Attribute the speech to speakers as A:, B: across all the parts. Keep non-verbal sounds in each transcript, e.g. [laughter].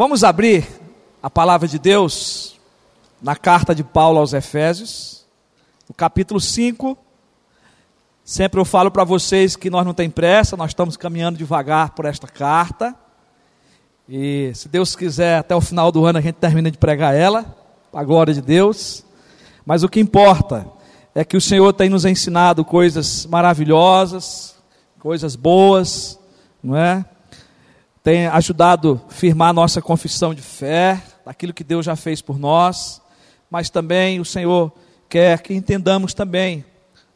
A: Vamos abrir a palavra de Deus na carta de Paulo aos Efésios, no capítulo 5. Sempre eu falo para vocês que nós não tem pressa, nós estamos caminhando devagar por esta carta. E se Deus quiser, até o final do ano a gente termina de pregar ela, para a glória de Deus. Mas o que importa é que o Senhor tem nos ensinado coisas maravilhosas, coisas boas, não é? Tem ajudado a firmar nossa confissão de fé, daquilo que Deus já fez por nós, mas também o Senhor quer que entendamos também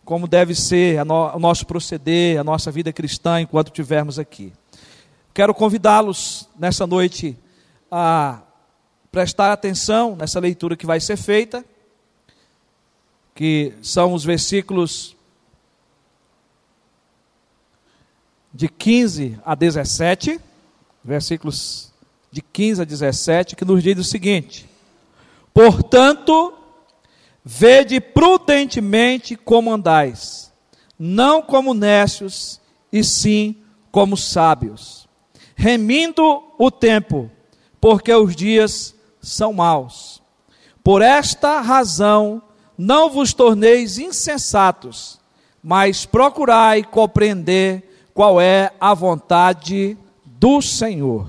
A: como deve ser no, o nosso proceder, a nossa vida cristã enquanto estivermos aqui. Quero convidá-los nessa noite a prestar atenção nessa leitura que vai ser feita, que são os versículos de 15 a 17 versículos de 15 a 17, que nos diz o seguinte: Portanto, vede prudentemente como andais, não como nécios, e sim como sábios, remindo o tempo, porque os dias são maus. Por esta razão, não vos torneis insensatos, mas procurai compreender qual é a vontade do Senhor.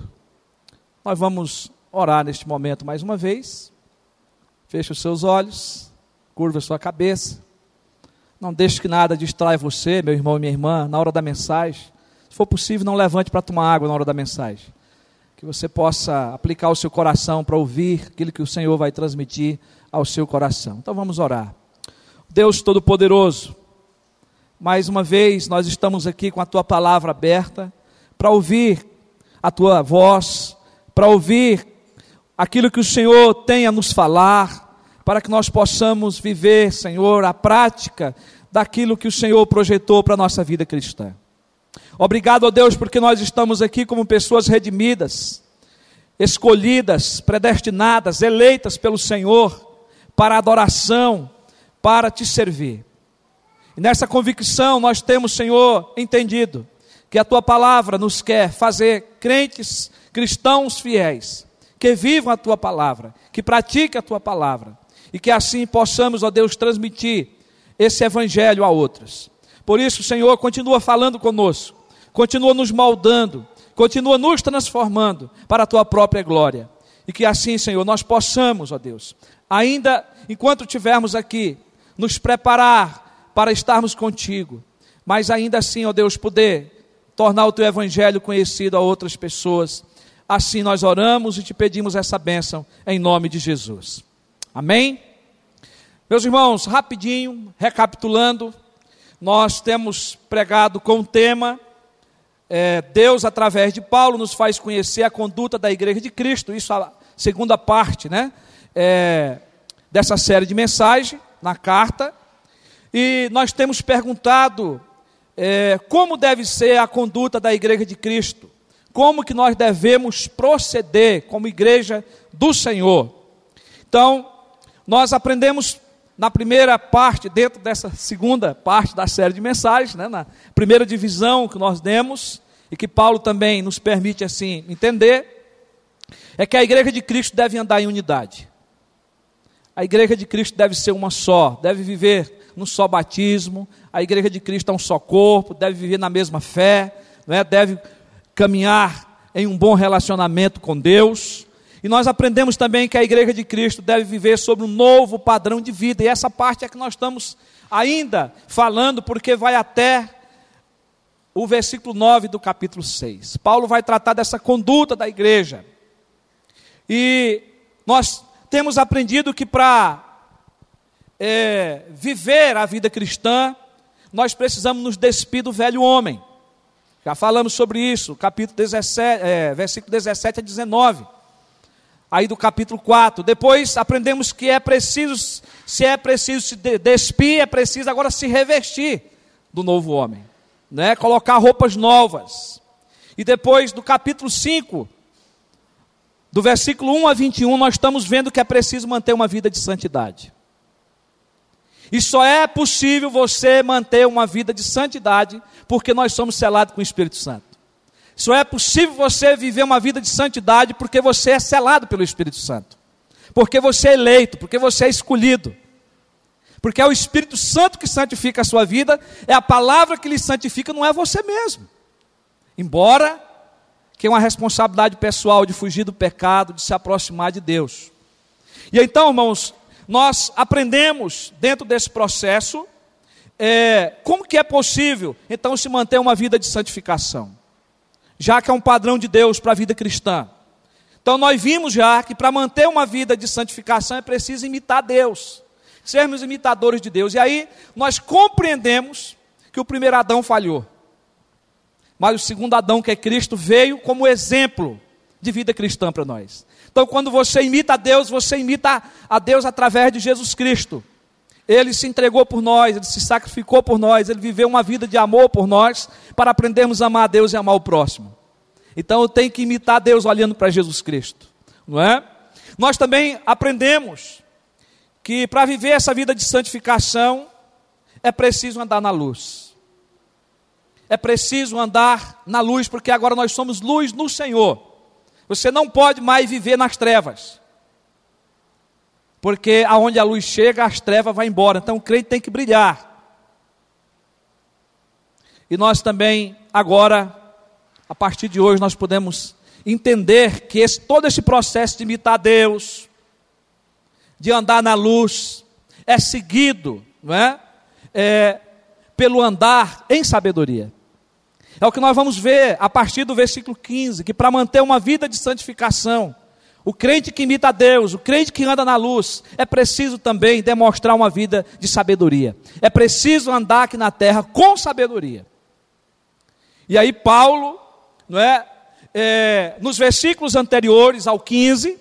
A: Nós vamos orar neste momento mais uma vez. Feche os seus olhos, curva a sua cabeça. Não deixe que nada distraia você, meu irmão e minha irmã, na hora da mensagem. Se for possível, não levante para tomar água na hora da mensagem. Que você possa aplicar o seu coração para ouvir aquilo que o Senhor vai transmitir ao seu coração. Então vamos orar. Deus Todo-Poderoso, mais uma vez nós estamos aqui com a tua palavra aberta para ouvir a tua voz, para ouvir aquilo que o Senhor tem a nos falar, para que nós possamos viver, Senhor, a prática daquilo que o Senhor projetou para a nossa vida cristã. Obrigado, ó Deus, porque nós estamos aqui como pessoas redimidas, escolhidas, predestinadas, eleitas pelo Senhor para adoração, para te servir. E nessa convicção nós temos, Senhor, entendido que a tua palavra nos quer fazer crentes, cristãos fiéis, que vivam a tua palavra, que pratiquem a tua palavra, e que assim possamos, ó Deus, transmitir esse evangelho a outros. Por isso, Senhor, continua falando conosco, continua nos moldando, continua nos transformando para a tua própria glória. E que assim, Senhor, nós possamos, ó Deus, ainda enquanto estivermos aqui, nos preparar para estarmos contigo, mas ainda assim, ó Deus, poder tornar o teu evangelho conhecido a outras pessoas. Assim nós oramos e te pedimos essa bênção em nome de Jesus. Amém? Meus irmãos, rapidinho, recapitulando, nós temos pregado com o tema é, Deus, através de Paulo, nos faz conhecer a conduta da igreja de Cristo. Isso a segunda parte né, é, dessa série de mensagem, na carta. E nós temos perguntado é, como deve ser a conduta da igreja de Cristo, como que nós devemos proceder como igreja do Senhor. Então, nós aprendemos na primeira parte, dentro dessa segunda parte da série de mensagens, né, na primeira divisão que nós demos, e que Paulo também nos permite assim entender, é que a igreja de Cristo deve andar em unidade. A igreja de Cristo deve ser uma só, deve viver num só batismo, a igreja de Cristo é um só corpo, deve viver na mesma fé, né? deve caminhar em um bom relacionamento com Deus. E nós aprendemos também que a igreja de Cristo deve viver sobre um novo padrão de vida, e essa parte é que nós estamos ainda falando, porque vai até o versículo 9 do capítulo 6. Paulo vai tratar dessa conduta da igreja. E nós temos aprendido que para é, viver a vida cristã, nós precisamos nos despir do velho homem. Já falamos sobre isso, capítulo 17, é, versículo 17 a 19. Aí do capítulo 4. Depois aprendemos que é preciso, se é preciso se despir, é preciso agora se revestir do novo homem. Né? Colocar roupas novas. E depois do capítulo 5, do versículo 1 a 21, nós estamos vendo que é preciso manter uma vida de santidade. E só é possível você manter uma vida de santidade porque nós somos selados com o Espírito Santo. Só é possível você viver uma vida de santidade porque você é selado pelo Espírito Santo. Porque você é eleito, porque você é escolhido. Porque é o Espírito Santo que santifica a sua vida, é a palavra que lhe santifica, não é você mesmo. Embora que é uma responsabilidade pessoal de fugir do pecado, de se aproximar de Deus. E então, irmãos, nós aprendemos dentro desse processo é, como que é possível então se manter uma vida de santificação, já que é um padrão de Deus para a vida cristã. Então nós vimos já que para manter uma vida de santificação é preciso imitar Deus, sermos imitadores de Deus. E aí nós compreendemos que o primeiro Adão falhou. Mas o segundo Adão, que é Cristo, veio como exemplo de vida cristã para nós. Então, quando você imita a Deus, você imita a Deus através de Jesus Cristo. Ele se entregou por nós, ele se sacrificou por nós, ele viveu uma vida de amor por nós, para aprendermos a amar a Deus e amar o próximo. Então eu tenho que imitar Deus olhando para Jesus Cristo, não é? Nós também aprendemos que para viver essa vida de santificação é preciso andar na luz. É preciso andar na luz, porque agora nós somos luz no Senhor. Você não pode mais viver nas trevas. Porque aonde a luz chega, as trevas vão embora. Então o crente tem que brilhar. E nós também, agora, a partir de hoje, nós podemos entender que esse, todo esse processo de imitar Deus, de andar na luz, é seguido não é? É, pelo andar em sabedoria. É o que nós vamos ver a partir do versículo 15, que para manter uma vida de santificação, o crente que imita a Deus, o crente que anda na luz, é preciso também demonstrar uma vida de sabedoria. É preciso andar aqui na terra com sabedoria. E aí Paulo, não é, é nos versículos anteriores ao 15,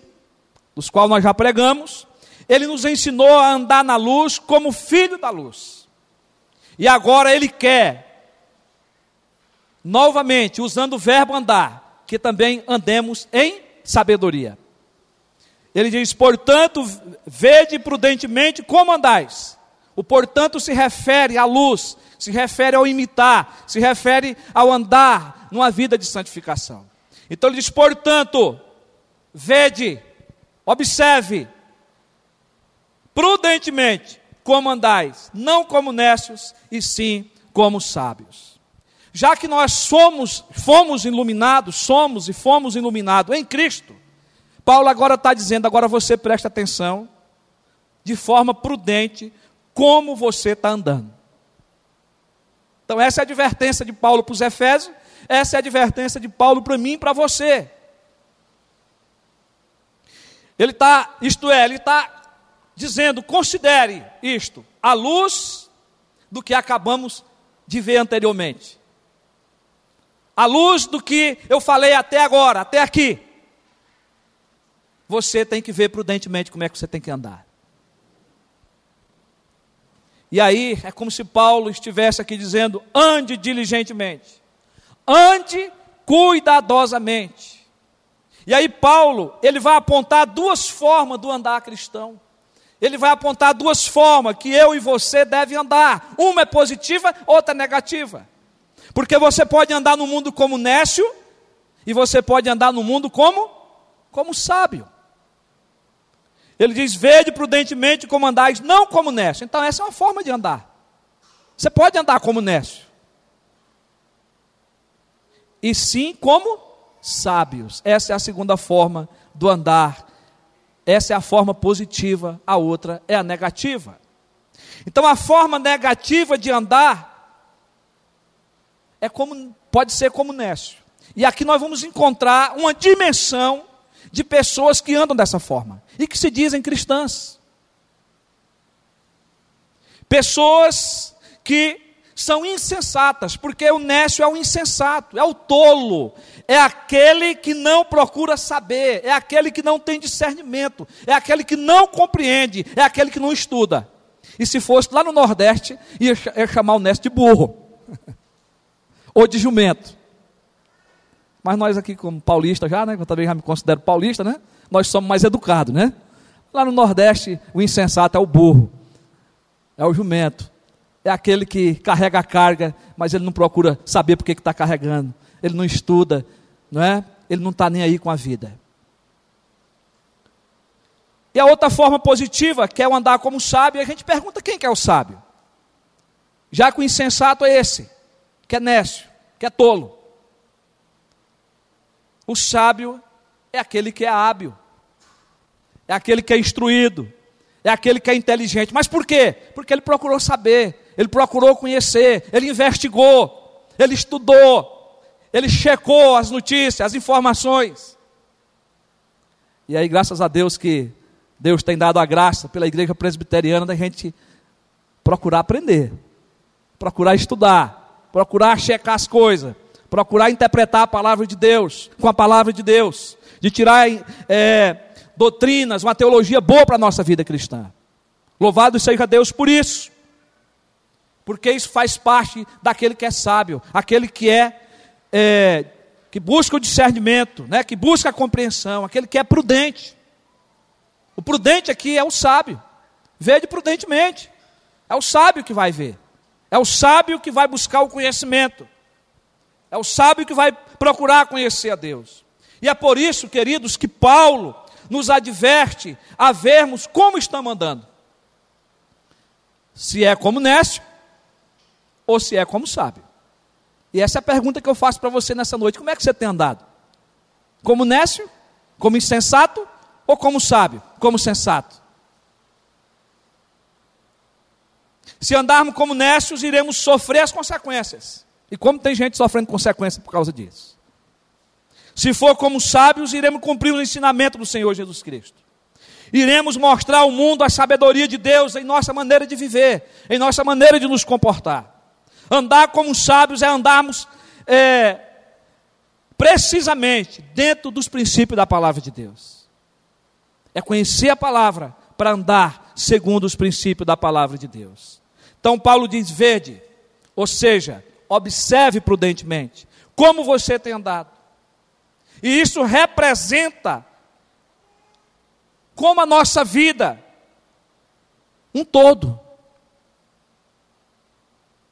A: dos quais nós já pregamos, ele nos ensinou a andar na luz como filho da luz. E agora ele quer novamente, usando o verbo andar, que também andemos em sabedoria. Ele diz: portanto, vede prudentemente como andais. O portanto se refere à luz, se refere ao imitar, se refere ao andar numa vida de santificação. Então ele diz: portanto, vede, observe, prudentemente como andais, não como necios, e sim como sábios já que nós somos, fomos iluminados, somos e fomos iluminados em Cristo, Paulo agora está dizendo, agora você presta atenção, de forma prudente, como você está andando. Então, essa é a advertência de Paulo para os Efésios, essa é a advertência de Paulo para mim e para você. Ele está, isto é, ele está dizendo, considere isto, à luz do que acabamos de ver anteriormente à luz do que eu falei até agora, até aqui, você tem que ver prudentemente como é que você tem que andar. E aí é como se Paulo estivesse aqui dizendo: ande diligentemente, ande cuidadosamente. E aí Paulo, ele vai apontar duas formas do andar cristão. Ele vai apontar duas formas que eu e você devem andar. Uma é positiva, outra é negativa. Porque você pode andar no mundo como nécio e você pode andar no mundo como como sábio. Ele diz: "Vede prudentemente como andais, não como nécio". Então essa é uma forma de andar. Você pode andar como nécio. E sim como sábios. Essa é a segunda forma do andar. Essa é a forma positiva, a outra é a negativa. Então a forma negativa de andar é como, pode ser como Nécio. E aqui nós vamos encontrar uma dimensão de pessoas que andam dessa forma e que se dizem cristãs. Pessoas que são insensatas, porque o nécio é o insensato, é o tolo, é aquele que não procura saber, é aquele que não tem discernimento, é aquele que não compreende, é aquele que não estuda. E se fosse lá no Nordeste, ia, chamar o nécio de burro. [laughs] ou de jumento. Mas nós aqui, como paulista já, né? Eu também já me considero paulista, né? Nós somos mais educados, né? Lá no Nordeste, o insensato é o burro, é o jumento, é aquele que carrega a carga, mas ele não procura saber por que está carregando. ele não estuda, não é? Ele não está nem aí com a vida. E a outra forma positiva, que é o andar como sábio, a gente pergunta quem que é o sábio. Já que o insensato é esse, que é nécio, que é tolo. O sábio é aquele que é hábil, é aquele que é instruído, é aquele que é inteligente. Mas por quê? Porque ele procurou saber, ele procurou conhecer, ele investigou, ele estudou, ele checou as notícias, as informações. E aí, graças a Deus que Deus tem dado a graça pela igreja presbiteriana da gente procurar aprender, procurar estudar, procurar checar as coisas, procurar interpretar a palavra de Deus com a palavra de Deus, de tirar é, doutrinas, uma teologia boa para a nossa vida cristã. Louvado seja Deus por isso, porque isso faz parte daquele que é sábio, aquele que é, é que busca o discernimento, né, que busca a compreensão, aquele que é prudente. O prudente aqui é o sábio. Vede prudentemente. É o sábio que vai ver. É o sábio que vai buscar o conhecimento. É o sábio que vai procurar conhecer a Deus. E é por isso, queridos, que Paulo nos adverte a vermos como estamos andando. Se é como nécio ou se é como sábio. E essa é a pergunta que eu faço para você nessa noite. Como é que você tem andado? Como nécio? Como insensato? ou como sábio, como sensato? Se andarmos como nécios, iremos sofrer as consequências. E como tem gente sofrendo consequências por causa disso? Se for como sábios, iremos cumprir o ensinamento do Senhor Jesus Cristo. Iremos mostrar ao mundo a sabedoria de Deus em nossa maneira de viver, em nossa maneira de nos comportar. Andar como sábios é andarmos é, precisamente dentro dos princípios da palavra de Deus é conhecer a palavra para andar segundo os princípios da palavra de Deus. Então Paulo diz: vede, ou seja, observe prudentemente como você tem andado. E isso representa como a nossa vida um todo.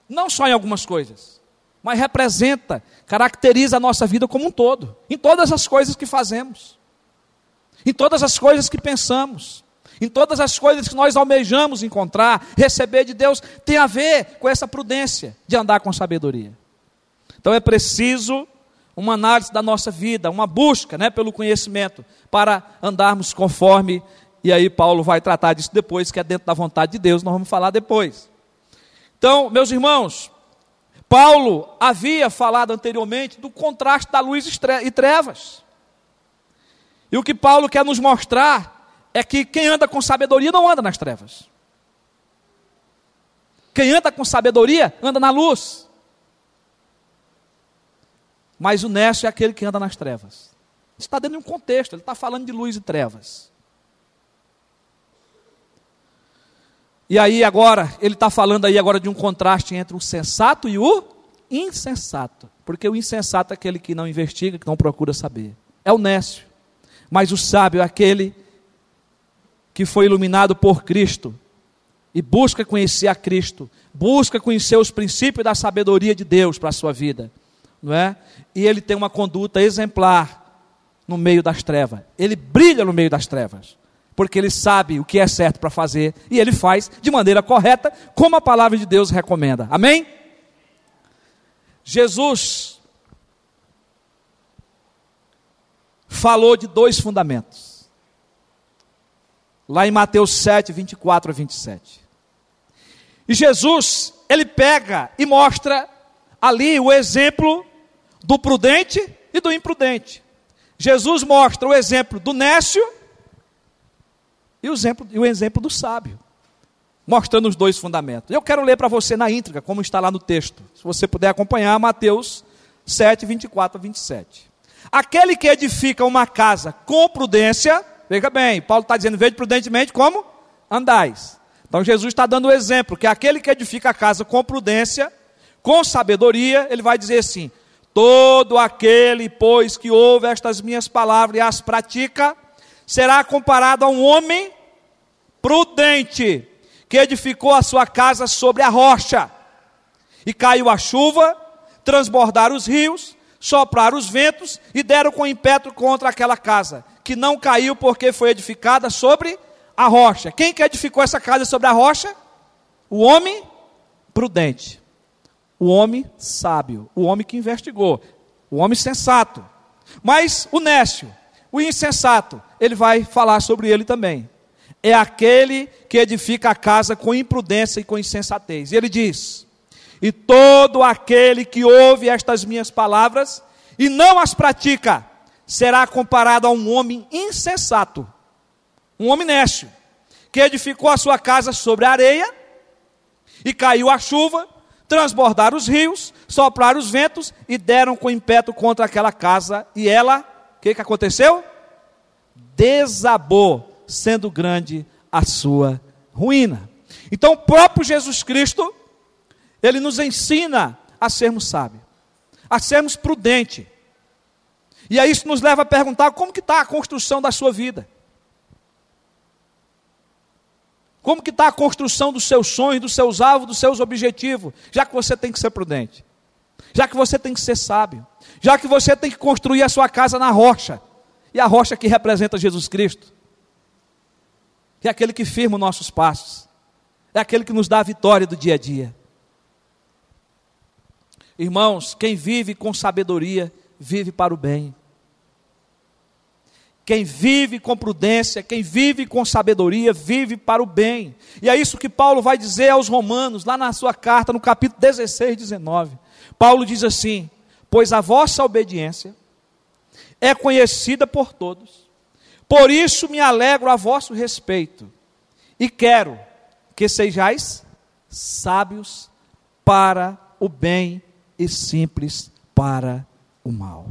A: Não só em algumas coisas, mas representa, caracteriza a nossa vida como um todo, em todas as coisas que fazemos em todas as coisas que pensamos, em todas as coisas que nós almejamos encontrar, receber de Deus, tem a ver com essa prudência de andar com sabedoria. Então é preciso uma análise da nossa vida, uma busca né, pelo conhecimento, para andarmos conforme, e aí Paulo vai tratar disso depois, que é dentro da vontade de Deus, nós vamos falar depois. Então, meus irmãos, Paulo havia falado anteriormente do contraste da luz e trevas. E o que Paulo quer nos mostrar é que quem anda com sabedoria não anda nas trevas. Quem anda com sabedoria anda na luz. Mas o nécio é aquele que anda nas trevas. Está dentro de um contexto, ele está falando de luz e trevas. E aí agora, ele está falando aí agora de um contraste entre o sensato e o insensato. Porque o insensato é aquele que não investiga, que não procura saber. É o nécio. Mas o sábio é aquele que foi iluminado por Cristo e busca conhecer a Cristo, busca conhecer os princípios da sabedoria de Deus para a sua vida, não é? E ele tem uma conduta exemplar no meio das trevas. Ele brilha no meio das trevas, porque ele sabe o que é certo para fazer e ele faz de maneira correta, como a palavra de Deus recomenda. Amém? Jesus falou de dois fundamentos. Lá em Mateus 7, 24 a 27. E Jesus, ele pega e mostra ali o exemplo do prudente e do imprudente. Jesus mostra o exemplo do nécio e o exemplo, e o exemplo do sábio, mostrando os dois fundamentos. Eu quero ler para você na íntegra, como está lá no texto. Se você puder acompanhar, Mateus 7, 24 a 27. Aquele que edifica uma casa com prudência, veja bem, Paulo está dizendo, veja prudentemente como andais. Então Jesus está dando o exemplo, que aquele que edifica a casa com prudência, com sabedoria, ele vai dizer assim: todo aquele, pois, que ouve estas minhas palavras e as pratica, será comparado a um homem prudente, que edificou a sua casa sobre a rocha, e caiu a chuva, transbordaram os rios, sopraram os ventos e deram com impétuo contra aquela casa, que não caiu porque foi edificada sobre a rocha. Quem que edificou essa casa sobre a rocha? O homem prudente, o homem sábio, o homem que investigou, o homem sensato. Mas o nécio, o insensato, ele vai falar sobre ele também. É aquele que edifica a casa com imprudência e com insensatez. E ele diz: e todo aquele que ouve estas minhas palavras e não as pratica, será comparado a um homem insensato, um homem nécio, que edificou a sua casa sobre a areia, e caiu a chuva, transbordaram os rios, sopraram os ventos e deram com impeto contra aquela casa, e ela, o que, que aconteceu? Desabou, sendo grande a sua ruína. Então, o próprio Jesus Cristo ele nos ensina a sermos sábios, a sermos prudentes. E aí isso nos leva a perguntar como que está a construção da sua vida. Como que está a construção dos seus sonhos, dos seus alvos, dos seus objetivos, já que você tem que ser prudente, já que você tem que ser sábio, já que você tem que construir a sua casa na rocha, e a rocha que representa Jesus Cristo, é aquele que firma os nossos passos, é aquele que nos dá a vitória do dia a dia. Irmãos, quem vive com sabedoria, vive para o bem. Quem vive com prudência, quem vive com sabedoria, vive para o bem. E é isso que Paulo vai dizer aos Romanos, lá na sua carta, no capítulo 16, 19. Paulo diz assim: Pois a vossa obediência é conhecida por todos, por isso me alegro a vosso respeito, e quero que sejais sábios para o bem e simples para o mal.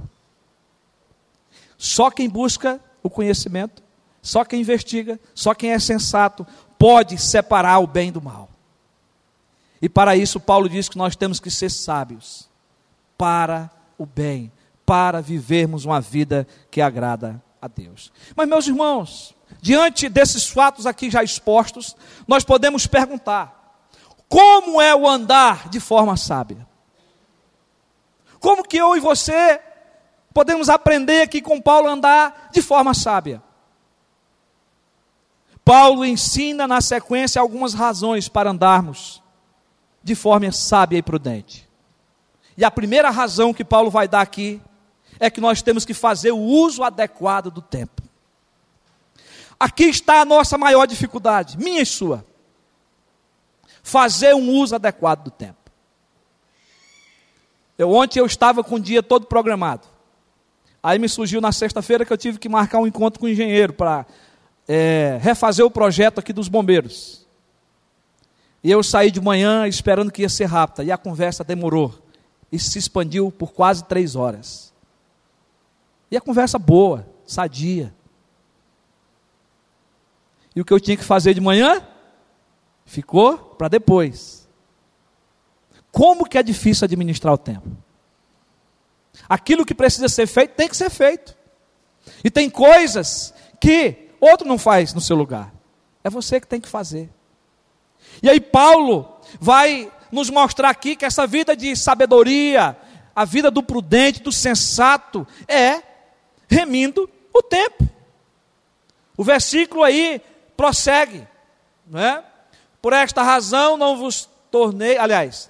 A: Só quem busca o conhecimento, só quem investiga, só quem é sensato pode separar o bem do mal. E para isso, Paulo diz que nós temos que ser sábios para o bem, para vivermos uma vida que agrada a Deus. Mas, meus irmãos, diante desses fatos aqui já expostos, nós podemos perguntar: como é o andar de forma sábia? Como que eu e você podemos aprender aqui com Paulo a andar de forma sábia? Paulo ensina na sequência algumas razões para andarmos de forma sábia e prudente. E a primeira razão que Paulo vai dar aqui é que nós temos que fazer o uso adequado do tempo. Aqui está a nossa maior dificuldade, minha e sua. Fazer um uso adequado do tempo. Eu, ontem eu estava com o dia todo programado. Aí me surgiu na sexta-feira que eu tive que marcar um encontro com o engenheiro para é, refazer o projeto aqui dos bombeiros. E eu saí de manhã esperando que ia ser rápida. E a conversa demorou. E se expandiu por quase três horas. E a conversa boa, sadia. E o que eu tinha que fazer de manhã? Ficou para depois. Como que é difícil administrar o tempo? Aquilo que precisa ser feito tem que ser feito. E tem coisas que outro não faz no seu lugar. É você que tem que fazer. E aí Paulo vai nos mostrar aqui que essa vida de sabedoria, a vida do prudente, do sensato, é remindo o tempo. O versículo aí prossegue, não é? Por esta razão não vos tornei, aliás,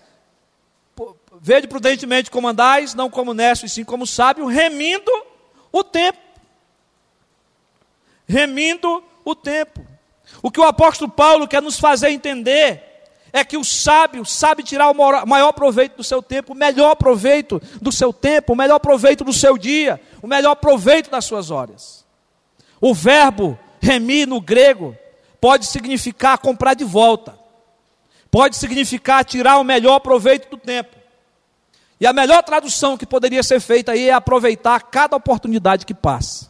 A: Vede prudentemente como andais, não como nesto, e sim como sábio, remindo o tempo. Remindo o tempo. O que o apóstolo Paulo quer nos fazer entender é que o sábio sabe tirar o maior proveito do seu tempo, o melhor proveito do seu tempo, o melhor proveito do seu dia, o melhor proveito das suas horas. O verbo remir no grego pode significar comprar de volta, pode significar tirar o melhor proveito do tempo. E a melhor tradução que poderia ser feita aí é aproveitar cada oportunidade que passa.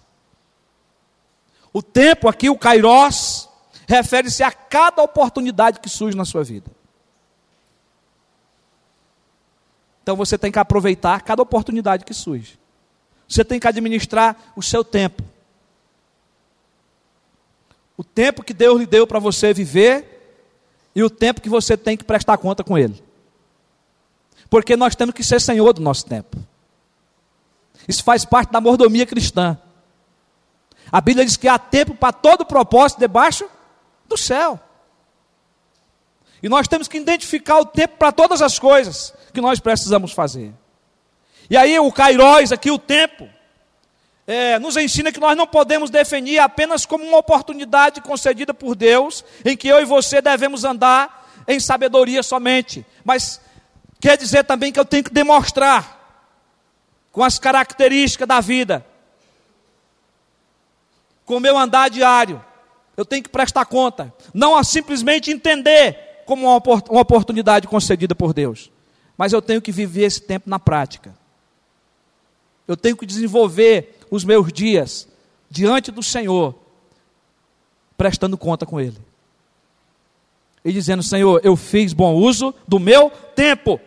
A: O tempo aqui, o kairós, refere-se a cada oportunidade que surge na sua vida. Então você tem que aproveitar cada oportunidade que surge. Você tem que administrar o seu tempo. O tempo que Deus lhe deu para você viver e o tempo que você tem que prestar conta com Ele porque nós temos que ser senhor do nosso tempo. Isso faz parte da mordomia cristã. A Bíblia diz que há tempo para todo propósito debaixo do céu. E nós temos que identificar o tempo para todas as coisas que nós precisamos fazer. E aí o Kairóis, aqui o tempo, é, nos ensina que nós não podemos definir apenas como uma oportunidade concedida por Deus, em que eu e você devemos andar em sabedoria somente, mas quer dizer também que eu tenho que demonstrar com as características da vida, com o meu andar diário, eu tenho que prestar conta, não simplesmente entender como uma oportunidade concedida por Deus, mas eu tenho que viver esse tempo na prática. Eu tenho que desenvolver os meus dias diante do Senhor, prestando conta com Ele. E dizendo: Senhor, eu fiz bom uso do meu tempo.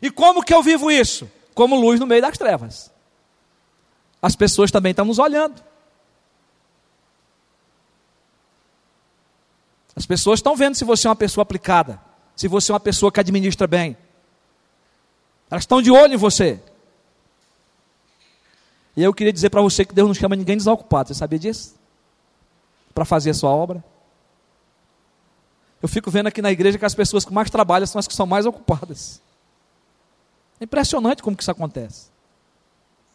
A: E como que eu vivo isso? Como luz no meio das trevas. As pessoas também estão nos olhando. As pessoas estão vendo se você é uma pessoa aplicada, se você é uma pessoa que administra bem. Elas estão de olho em você. E eu queria dizer para você que Deus não chama ninguém desocupado. Você sabia disso? Para fazer a sua obra. Eu fico vendo aqui na igreja que as pessoas que mais trabalham são as que são mais ocupadas. É impressionante como que isso acontece.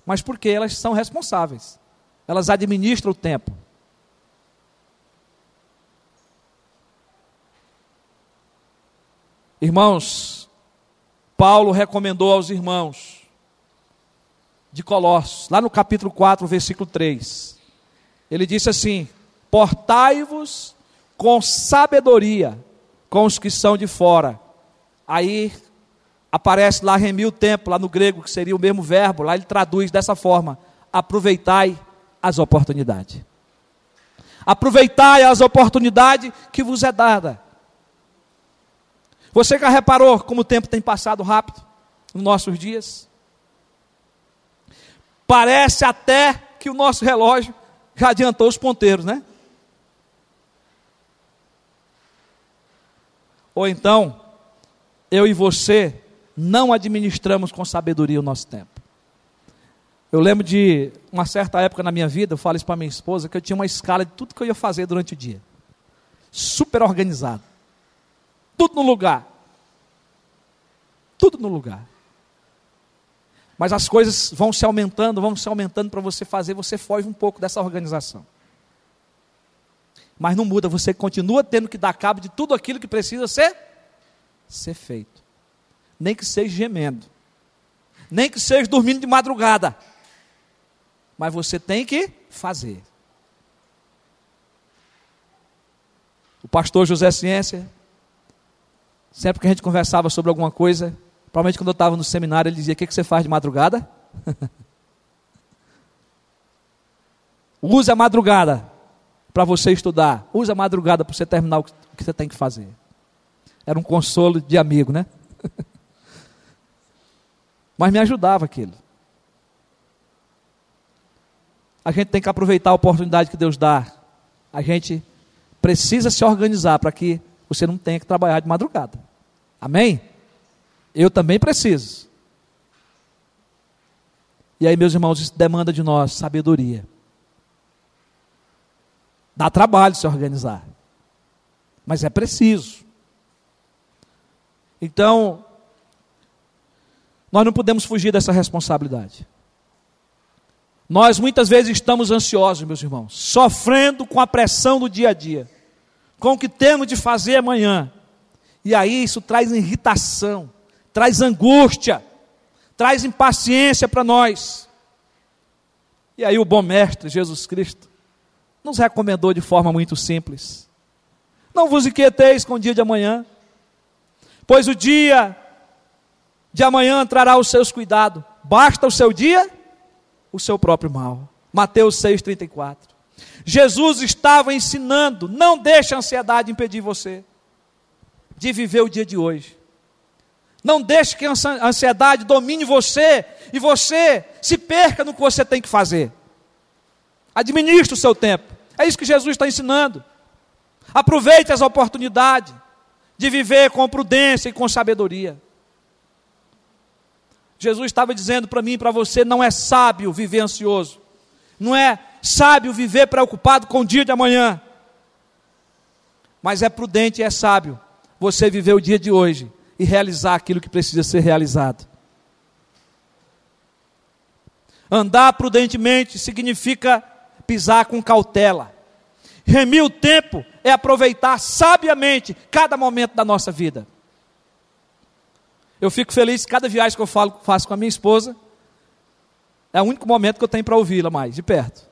A: Mas porque elas são responsáveis. Elas administram o tempo. Irmãos, Paulo recomendou aos irmãos de Colossos, lá no capítulo 4, versículo 3. Ele disse assim: Portai-vos com sabedoria com os que são de fora. Aí aparece lá remil o tempo, lá no grego, que seria o mesmo verbo, lá ele traduz dessa forma: aproveitai as oportunidades. Aproveitai as oportunidades que vos é dada. Você já reparou como o tempo tem passado rápido nos nossos dias? Parece até que o nosso relógio já adiantou os ponteiros, né? Ou então, eu e você não administramos com sabedoria o nosso tempo. Eu lembro de uma certa época na minha vida, eu falo isso para minha esposa, que eu tinha uma escala de tudo que eu ia fazer durante o dia. Super organizado. Tudo no lugar. Tudo no lugar. Mas as coisas vão se aumentando, vão se aumentando para você fazer, você foge um pouco dessa organização. Mas não muda, você continua tendo que dar cabo de tudo aquilo que precisa ser ser feito. Nem que seja gemendo. Nem que seja dormindo de madrugada. Mas você tem que fazer. O pastor José Ciência, sempre que a gente conversava sobre alguma coisa, Provavelmente quando eu estava no seminário, ele dizia: O que, que você faz de madrugada? [laughs] Use a madrugada para você estudar. Use a madrugada para você terminar o que você tem que fazer. Era um consolo de amigo, né? [laughs] Mas me ajudava aquilo. A gente tem que aproveitar a oportunidade que Deus dá. A gente precisa se organizar para que você não tenha que trabalhar de madrugada. Amém? Eu também preciso. E aí, meus irmãos, isso demanda de nós sabedoria. Dá trabalho se organizar. Mas é preciso. Então, nós não podemos fugir dessa responsabilidade. Nós muitas vezes estamos ansiosos, meus irmãos, sofrendo com a pressão do dia a dia, com o que temos de fazer amanhã. E aí isso traz irritação, traz angústia, traz impaciência para nós. E aí o bom mestre Jesus Cristo nos recomendou de forma muito simples: não vos inquieteis com o dia de amanhã, pois o dia de amanhã trará os seus cuidados, basta o seu dia, o seu próprio mal. Mateus 6,34. Jesus estava ensinando: não deixe a ansiedade impedir você de viver o dia de hoje. Não deixe que a ansiedade domine você e você se perca no que você tem que fazer. Administre o seu tempo. É isso que Jesus está ensinando. Aproveite as oportunidades de viver com prudência e com sabedoria. Jesus estava dizendo para mim e para você: não é sábio viver ansioso, não é sábio viver preocupado com o dia de amanhã, mas é prudente e é sábio você viver o dia de hoje e realizar aquilo que precisa ser realizado. Andar prudentemente significa pisar com cautela. Remir o tempo é aproveitar sabiamente cada momento da nossa vida. Eu fico feliz cada viagem que eu falo, faço com a minha esposa. É o único momento que eu tenho para ouvi-la mais, de perto.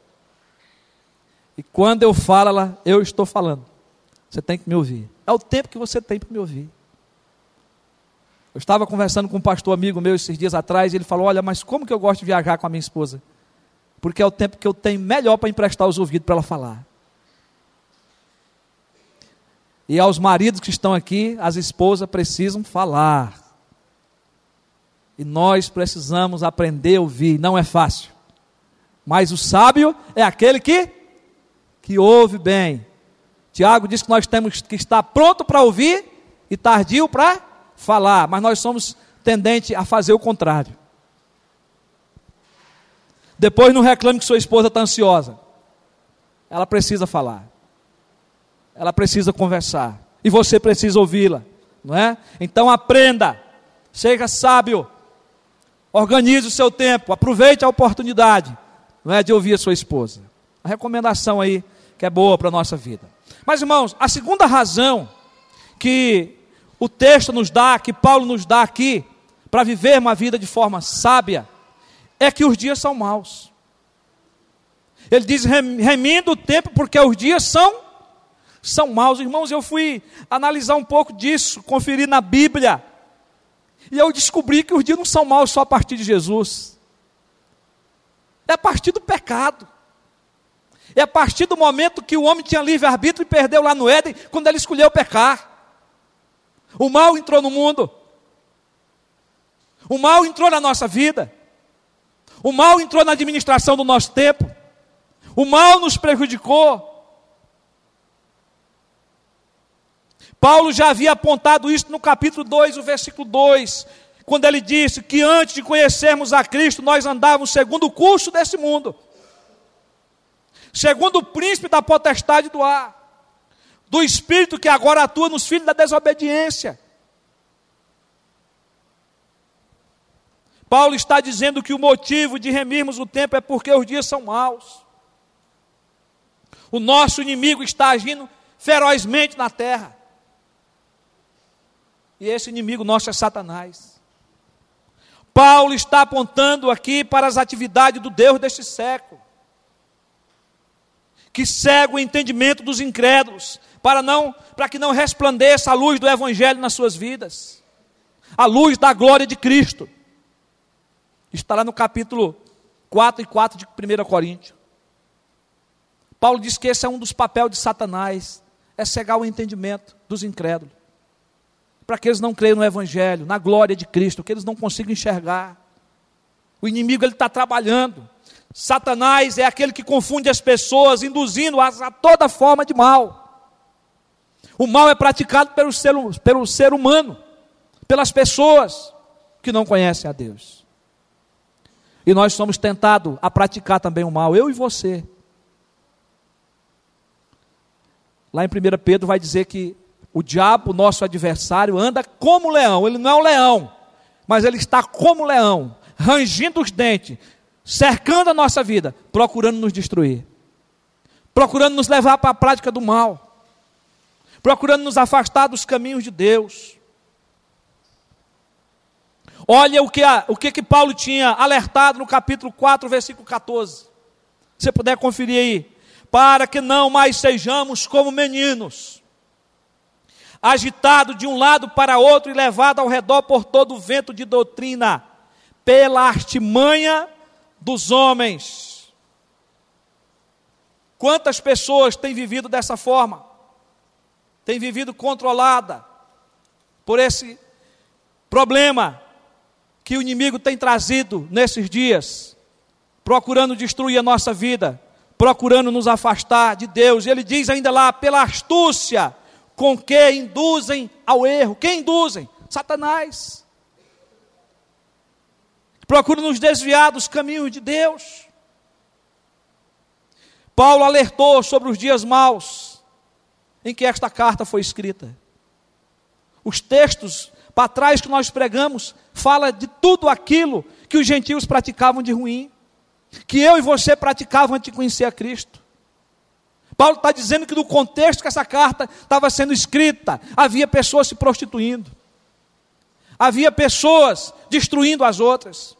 A: E quando eu falo, ela, eu estou falando. Você tem que me ouvir. É o tempo que você tem para me ouvir. Eu estava conversando com um pastor amigo meu esses dias atrás, e ele falou: Olha, mas como que eu gosto de viajar com a minha esposa? Porque é o tempo que eu tenho melhor para emprestar os ouvidos para ela falar. E aos maridos que estão aqui, as esposas precisam falar. E nós precisamos aprender a ouvir, não é fácil. Mas o sábio é aquele que que ouve bem. Tiago diz que nós temos que estar pronto para ouvir e tardio para falar, mas nós somos tendentes a fazer o contrário. Depois não reclame que sua esposa está ansiosa. Ela precisa falar. Ela precisa conversar. E você precisa ouvi-la. Não é? Então aprenda. Seja sábio. Organize o seu tempo. Aproveite a oportunidade. Não é de ouvir a sua esposa. A recomendação aí que é boa para a nossa vida. Mas irmãos, a segunda razão que o texto nos dá, que Paulo nos dá aqui, para viver uma vida de forma sábia, é que os dias são maus. Ele diz remindo o tempo porque os dias são são maus. Irmãos, eu fui analisar um pouco disso, conferir na Bíblia. E eu descobri que os dias não são maus só a partir de Jesus. É a partir do pecado. É a partir do momento que o homem tinha livre-arbítrio e perdeu lá no Éden, quando ele escolheu pecar. O mal entrou no mundo. O mal entrou na nossa vida. O mal entrou na administração do nosso tempo. O mal nos prejudicou. Paulo já havia apontado isso no capítulo 2, o versículo 2, quando ele disse que antes de conhecermos a Cristo, nós andávamos segundo o curso desse mundo, segundo o príncipe da potestade do ar, do espírito que agora atua nos filhos da desobediência. Paulo está dizendo que o motivo de remirmos o tempo é porque os dias são maus. O nosso inimigo está agindo ferozmente na terra. E esse inimigo nosso é Satanás. Paulo está apontando aqui para as atividades do Deus deste século, que cega o entendimento dos incrédulos, para não, para que não resplandeça a luz do evangelho nas suas vidas. A luz da glória de Cristo. Está lá no capítulo 4 e 4 de 1 Coríntios. Paulo diz que esse é um dos papéis de Satanás, é cegar o entendimento dos incrédulos. Para que eles não creiam no Evangelho, na glória de Cristo, que eles não consigam enxergar. O inimigo ele está trabalhando. Satanás é aquele que confunde as pessoas, induzindo-as a toda forma de mal. O mal é praticado pelo ser, pelo ser humano, pelas pessoas que não conhecem a Deus. E nós somos tentados a praticar também o mal, eu e você. Lá em 1 Pedro vai dizer que o diabo, nosso adversário, anda como leão. Ele não é um leão, mas ele está como leão, rangindo os dentes, cercando a nossa vida, procurando nos destruir, procurando nos levar para a prática do mal, procurando nos afastar dos caminhos de Deus. Olha o que, a, o que, que Paulo tinha alertado no capítulo 4, versículo 14. Se puder conferir aí. Para que não mais sejamos como meninos, agitado de um lado para outro e levado ao redor por todo o vento de doutrina, pela artimanha dos homens. Quantas pessoas têm vivido dessa forma? Têm vivido controlada por esse problema que o inimigo tem trazido nesses dias, procurando destruir a nossa vida, procurando nos afastar de Deus. Ele diz ainda lá, pela astúcia com que induzem ao erro. Quem induzem? Satanás. procura nos desviar dos caminhos de Deus. Paulo alertou sobre os dias maus em que esta carta foi escrita. Os textos para trás que nós pregamos fala de tudo aquilo que os gentios praticavam de ruim, que eu e você praticavam antes de conhecer a Cristo. Paulo está dizendo que no contexto que essa carta estava sendo escrita, havia pessoas se prostituindo, havia pessoas destruindo as outras,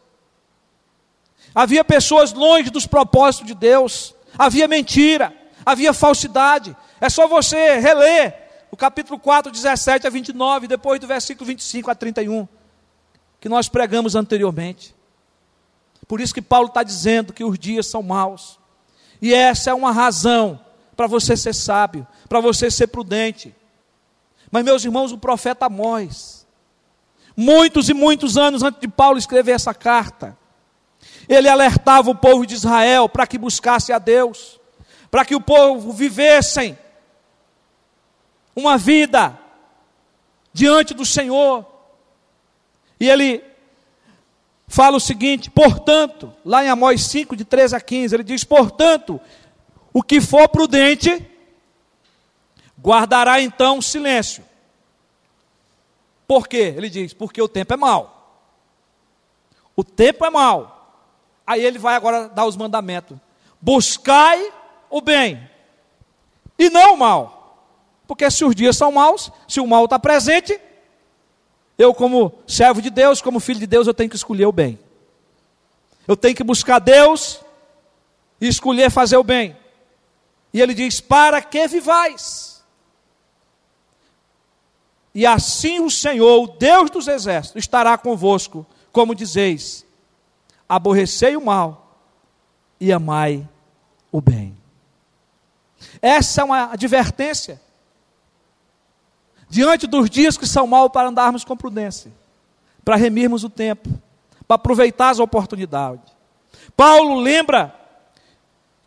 A: havia pessoas longe dos propósitos de Deus, havia mentira, havia falsidade. É só você reler o capítulo 4, 17 a 29, depois do versículo 25 a 31, que nós pregamos anteriormente. Por isso que Paulo está dizendo que os dias são maus. E essa é uma razão para você ser sábio, para você ser prudente. Mas, meus irmãos, o profeta Amós, muitos e muitos anos antes de Paulo escrever essa carta, ele alertava o povo de Israel para que buscasse a Deus, para que o povo vivessem uma vida diante do Senhor. E ele fala o seguinte: portanto, lá em Amós 5, de 13 a 15, ele diz: portanto, o que for prudente, guardará então silêncio. Por quê? Ele diz: porque o tempo é mau. O tempo é mau. Aí ele vai agora dar os mandamentos: buscai o bem e não o mal. Porque se os dias são maus, se o mal está presente, eu, como servo de Deus, como filho de Deus, eu tenho que escolher o bem. Eu tenho que buscar Deus e escolher fazer o bem. E ele diz: Para que vivais? E assim o Senhor, o Deus dos exércitos, estará convosco, como dizeis: aborrecei o mal e amai o bem. Essa é uma advertência. Diante dos dias que são maus para andarmos com prudência, para remirmos o tempo, para aproveitar as oportunidades. Paulo lembra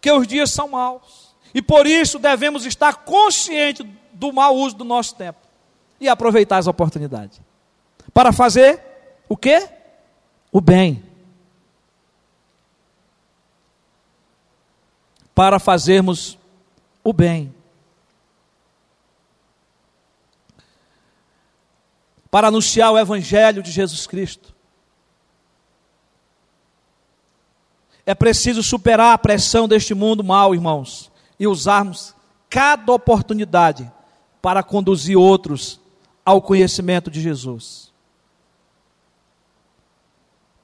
A: que os dias são maus. E por isso devemos estar conscientes do mau uso do nosso tempo e aproveitar as oportunidades. Para fazer o quê? O bem. Para fazermos o bem. Para anunciar o Evangelho de Jesus Cristo. É preciso superar a pressão deste mundo mal, irmãos e usarmos cada oportunidade para conduzir outros ao conhecimento de Jesus.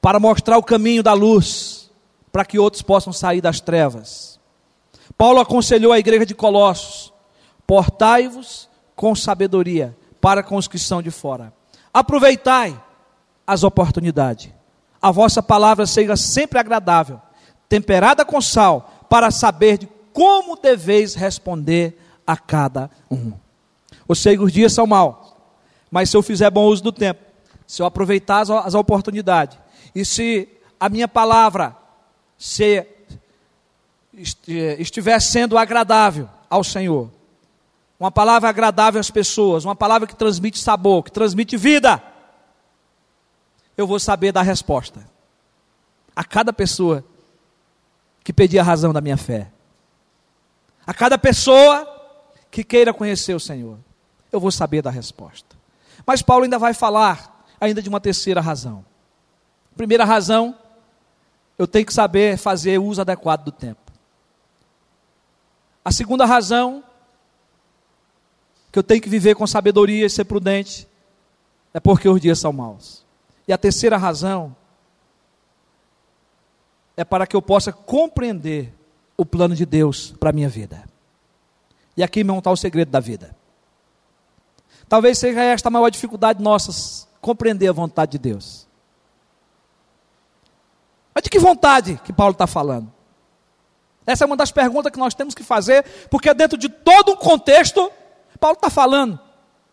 A: Para mostrar o caminho da luz, para que outros possam sair das trevas. Paulo aconselhou a igreja de Colossos: portai-vos com sabedoria para com os que são de fora. Aproveitai as oportunidades. A vossa palavra seja sempre agradável, temperada com sal, para saber de como deveis responder a cada um. Eu sei que os dias são maus, mas se eu fizer bom uso do tempo, se eu aproveitar as, as oportunidades, e se a minha palavra se, estiver sendo agradável ao Senhor, uma palavra agradável às pessoas, uma palavra que transmite sabor, que transmite vida, eu vou saber dar resposta a cada pessoa que pedir a razão da minha fé a cada pessoa que queira conhecer o Senhor. Eu vou saber da resposta. Mas Paulo ainda vai falar ainda de uma terceira razão. Primeira razão, eu tenho que saber fazer uso adequado do tempo. A segunda razão, que eu tenho que viver com sabedoria e ser prudente, é porque os dias são maus. E a terceira razão é para que eu possa compreender o plano de Deus para a minha vida. E aqui, meu irmão, está o segredo da vida. Talvez seja esta a maior dificuldade nossa, compreender a vontade de Deus. Mas de que vontade que Paulo está falando? Essa é uma das perguntas que nós temos que fazer, porque dentro de todo um contexto, Paulo está falando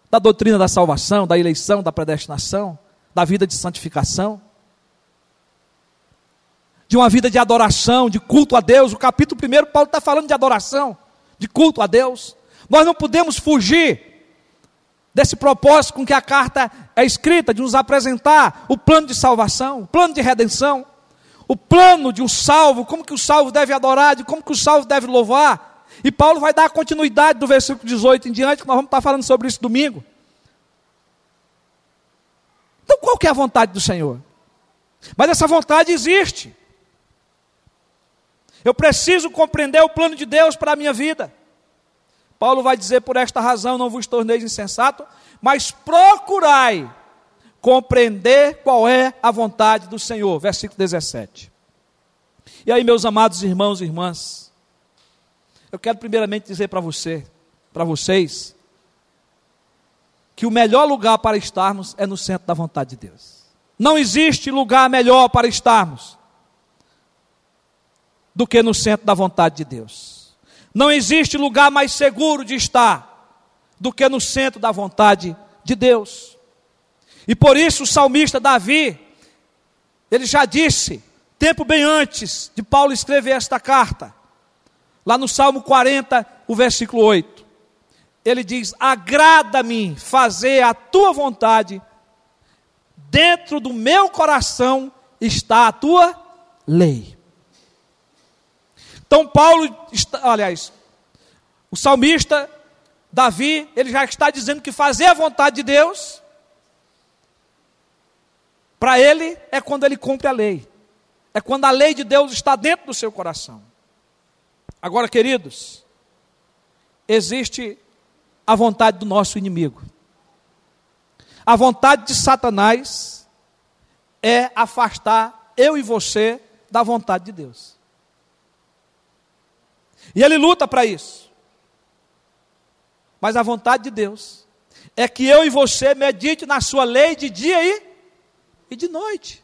A: da doutrina da salvação, da eleição, da predestinação, da vida de santificação de uma vida de adoração, de culto a Deus. O capítulo 1, Paulo está falando de adoração, de culto a Deus. Nós não podemos fugir desse propósito com que a carta é escrita, de nos apresentar o plano de salvação, o plano de redenção, o plano de um salvo, como que o salvo deve adorar, de como que o salvo deve louvar. E Paulo vai dar a continuidade do versículo 18 em diante, que nós vamos estar falando sobre isso domingo. Então qual que é a vontade do Senhor? Mas essa vontade existe. Eu preciso compreender o plano de Deus para a minha vida. Paulo vai dizer: por esta razão não vos torneis insensato, mas procurai compreender qual é a vontade do Senhor. Versículo 17. E aí, meus amados irmãos e irmãs, eu quero primeiramente dizer para você, para vocês, que o melhor lugar para estarmos é no centro da vontade de Deus. Não existe lugar melhor para estarmos do que no centro da vontade de Deus. Não existe lugar mais seguro de estar do que no centro da vontade de Deus. E por isso o salmista Davi, ele já disse, tempo bem antes de Paulo escrever esta carta, lá no Salmo 40, o versículo 8, ele diz: Agrada-me fazer a tua vontade, dentro do meu coração está a tua lei. Então Paulo, está, aliás, o salmista Davi, ele já está dizendo que fazer a vontade de Deus para ele é quando ele cumpre a lei. É quando a lei de Deus está dentro do seu coração. Agora, queridos, existe a vontade do nosso inimigo. A vontade de Satanás é afastar eu e você da vontade de Deus. E ele luta para isso. Mas a vontade de Deus é que eu e você medite na sua lei de dia e, e de noite.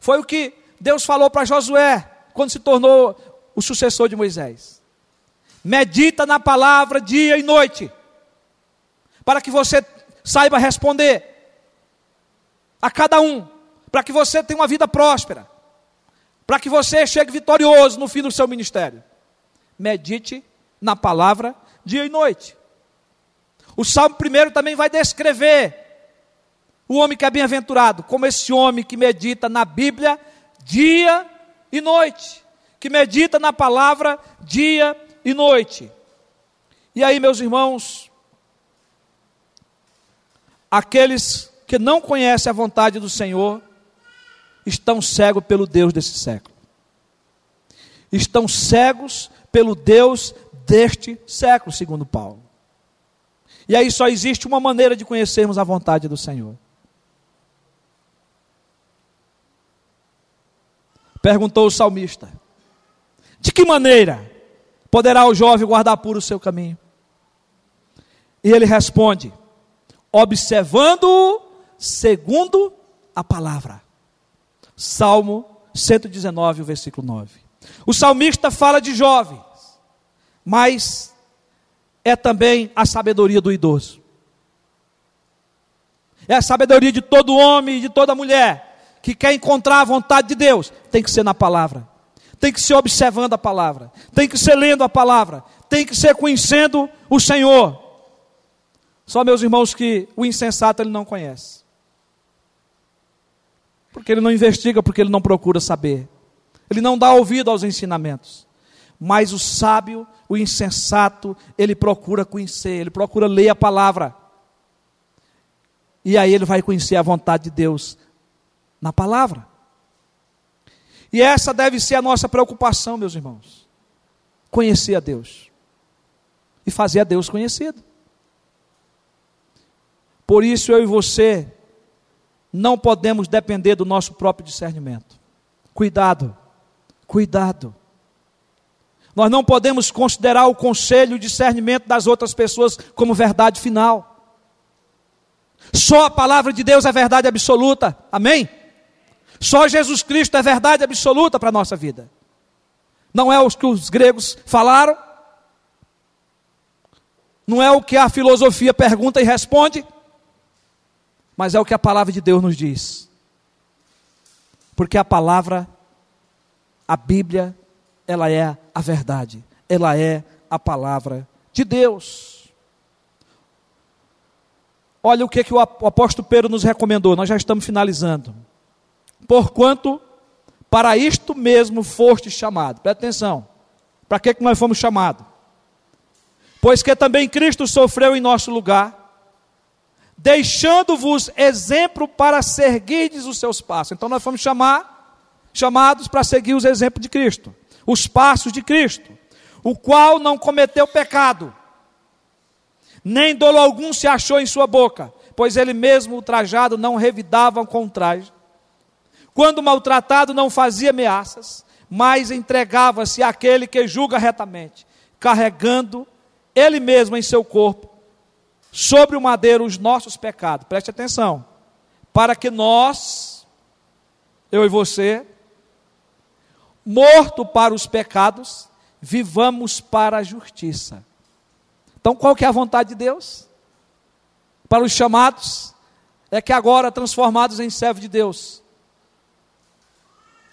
A: Foi o que Deus falou para Josué quando se tornou o sucessor de Moisés. Medita na palavra dia e noite, para que você saiba responder a cada um, para que você tenha uma vida próspera, para que você chegue vitorioso no fim do seu ministério medite na palavra dia e noite. O Salmo primeiro também vai descrever o homem que é bem-aventurado, como esse homem que medita na Bíblia dia e noite, que medita na palavra dia e noite. E aí, meus irmãos, aqueles que não conhecem a vontade do Senhor estão cegos pelo Deus desse século. Estão cegos pelo Deus deste século, segundo Paulo. E aí só existe uma maneira de conhecermos a vontade do Senhor. Perguntou o salmista: De que maneira poderá o jovem guardar puro o seu caminho? E ele responde: Observando-o segundo a palavra. Salmo 119, versículo 9. O salmista fala de jovens, mas é também a sabedoria do idoso. É a sabedoria de todo homem e de toda mulher que quer encontrar a vontade de Deus. Tem que ser na palavra, tem que ser observando a palavra, tem que ser lendo a palavra, tem que ser conhecendo o Senhor. Só meus irmãos que o insensato ele não conhece. Porque ele não investiga, porque ele não procura saber ele não dá ouvido aos ensinamentos. Mas o sábio, o insensato, ele procura conhecer, ele procura ler a palavra. E aí ele vai conhecer a vontade de Deus na palavra. E essa deve ser a nossa preocupação, meus irmãos. Conhecer a Deus. E fazer a Deus conhecido. Por isso eu e você não podemos depender do nosso próprio discernimento. Cuidado. Cuidado. Nós não podemos considerar o conselho e o discernimento das outras pessoas como verdade final. Só a palavra de Deus é verdade absoluta. Amém? Só Jesus Cristo é verdade absoluta para a nossa vida. Não é o que os gregos falaram. Não é o que a filosofia pergunta e responde. Mas é o que a palavra de Deus nos diz. Porque a palavra a Bíblia, ela é a verdade, ela é a palavra de Deus. olha o que, que o apóstolo Pedro nos recomendou, nós já estamos finalizando. Porquanto para isto mesmo foste chamado. Presta atenção. Para que, que nós fomos chamados? Pois que também Cristo sofreu em nosso lugar, deixando-vos exemplo para seguirdes os seus passos. Então nós fomos chamar, chamados para seguir os exemplos de Cristo, os passos de Cristo, o qual não cometeu pecado, nem dolo algum se achou em sua boca, pois ele mesmo ultrajado não revidava com traje quando maltratado, não fazia ameaças, mas entregava-se àquele que julga retamente, carregando ele mesmo em seu corpo, sobre o madeiro, os nossos pecados. Preste atenção. Para que nós, eu e você, morto para os pecados, vivamos para a justiça. Então, qual que é a vontade de Deus? Para os chamados, é que agora transformados em servo de Deus,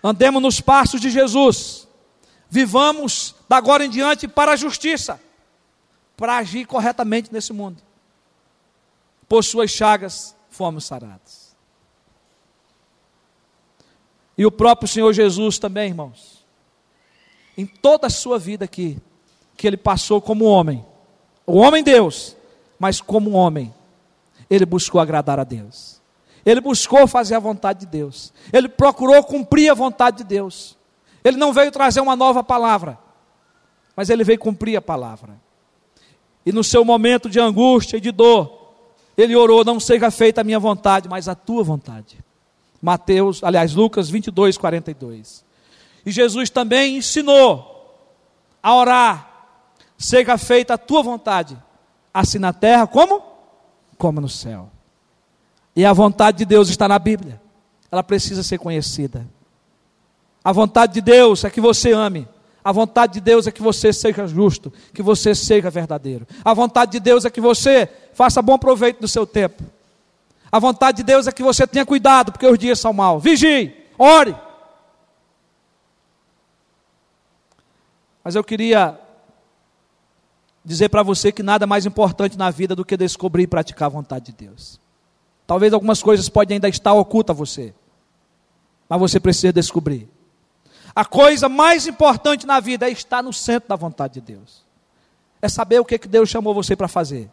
A: andemos nos passos de Jesus, vivamos da agora em diante para a justiça, para agir corretamente nesse mundo. Por suas chagas fomos sarados. E o próprio Senhor Jesus também, irmãos, em toda a sua vida aqui, que ele passou como homem, o homem Deus, mas como homem, ele buscou agradar a Deus. Ele buscou fazer a vontade de Deus. Ele procurou cumprir a vontade de Deus. Ele não veio trazer uma nova palavra, mas ele veio cumprir a palavra. E no seu momento de angústia e de dor, ele orou: Não seja feita a minha vontade, mas a tua vontade. Mateus, aliás, Lucas 22, 42. E Jesus também ensinou a orar: Seja feita a tua vontade, assim na terra como? Como no céu. E a vontade de Deus está na Bíblia. Ela precisa ser conhecida. A vontade de Deus é que você ame. A vontade de Deus é que você seja justo, que você seja verdadeiro. A vontade de Deus é que você faça bom proveito do seu tempo. A vontade de Deus é que você tenha cuidado, porque os dias são maus. Vigie, ore. Mas eu queria dizer para você que nada mais importante na vida do que descobrir e praticar a vontade de Deus. Talvez algumas coisas podem ainda estar ocultas a você, mas você precisa descobrir. A coisa mais importante na vida é estar no centro da vontade de Deus. É saber o que, que Deus chamou você para fazer.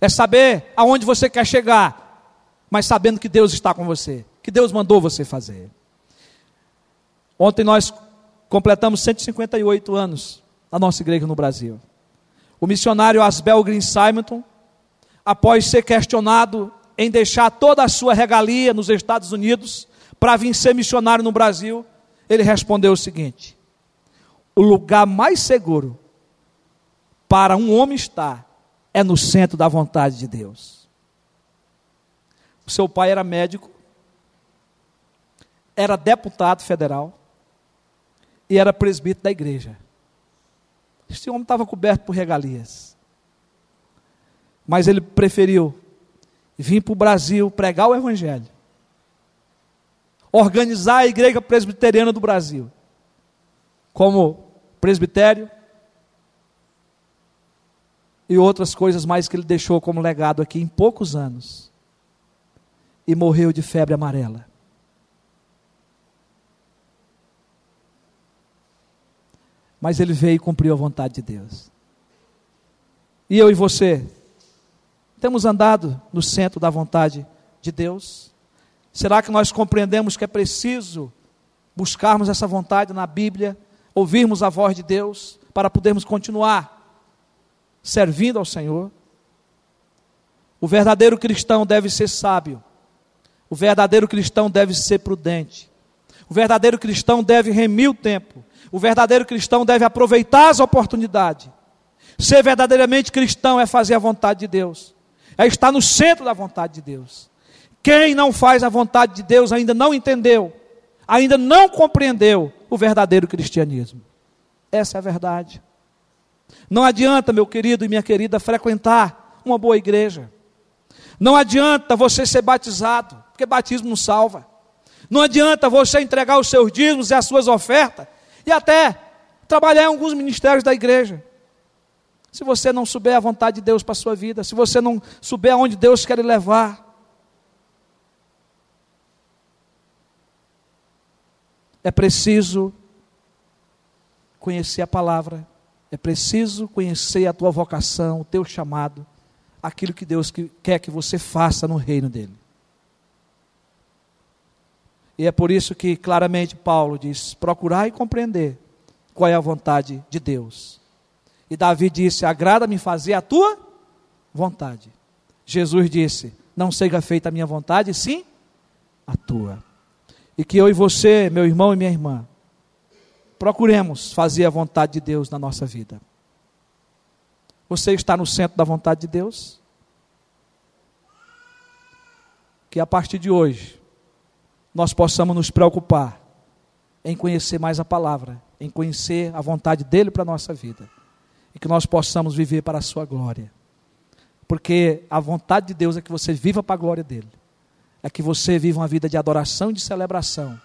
A: É saber aonde você quer chegar, mas sabendo que Deus está com você, que Deus mandou você fazer. Ontem nós completamos 158 anos na nossa igreja no Brasil. O missionário Asbel Green Simonton após ser questionado em deixar toda a sua regalia nos Estados Unidos para vir ser missionário no Brasil, ele respondeu o seguinte: O lugar mais seguro para um homem estar é no centro da vontade de Deus. O seu pai era médico, era deputado federal e era presbítero da igreja. Esse homem estava coberto por regalias. Mas ele preferiu vir para o Brasil pregar o Evangelho, organizar a igreja presbiteriana do Brasil, como presbitério e outras coisas mais que ele deixou como legado aqui em poucos anos. E morreu de febre amarela. Mas ele veio e cumpriu a vontade de Deus. E eu e você, temos andado no centro da vontade de Deus? Será que nós compreendemos que é preciso buscarmos essa vontade na Bíblia, ouvirmos a voz de Deus, para podermos continuar servindo ao Senhor? O verdadeiro cristão deve ser sábio, o verdadeiro cristão deve ser prudente, o verdadeiro cristão deve remir o tempo, o verdadeiro cristão deve aproveitar as oportunidades. Ser verdadeiramente cristão é fazer a vontade de Deus é estar no centro da vontade de Deus. Quem não faz a vontade de Deus ainda não entendeu, ainda não compreendeu o verdadeiro cristianismo. Essa é a verdade. Não adianta, meu querido e minha querida, frequentar uma boa igreja. Não adianta você ser batizado, porque batismo não salva. Não adianta você entregar os seus dízimos e as suas ofertas e até trabalhar em alguns ministérios da igreja. Se você não souber a vontade de Deus para a sua vida, se você não souber aonde Deus quer levar, é preciso conhecer a palavra, é preciso conhecer a tua vocação, o teu chamado, aquilo que Deus quer que você faça no reino dele. E é por isso que claramente Paulo diz: procurar e compreender qual é a vontade de Deus. E Davi disse: agrada-me fazer a tua vontade. Jesus disse: não seja feita a minha vontade, sim a tua. E que eu e você, meu irmão e minha irmã, procuremos fazer a vontade de Deus na nossa vida. Você está no centro da vontade de Deus? Que a partir de hoje nós possamos nos preocupar em conhecer mais a palavra, em conhecer a vontade dele para a nossa vida. E que nós possamos viver para a sua glória. Porque a vontade de Deus é que você viva para a glória dele. É que você viva uma vida de adoração e de celebração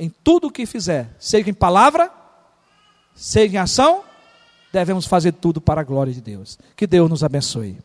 A: em tudo o que fizer, seja em palavra seja em ação, devemos fazer tudo para a glória de Deus. Que Deus nos abençoe.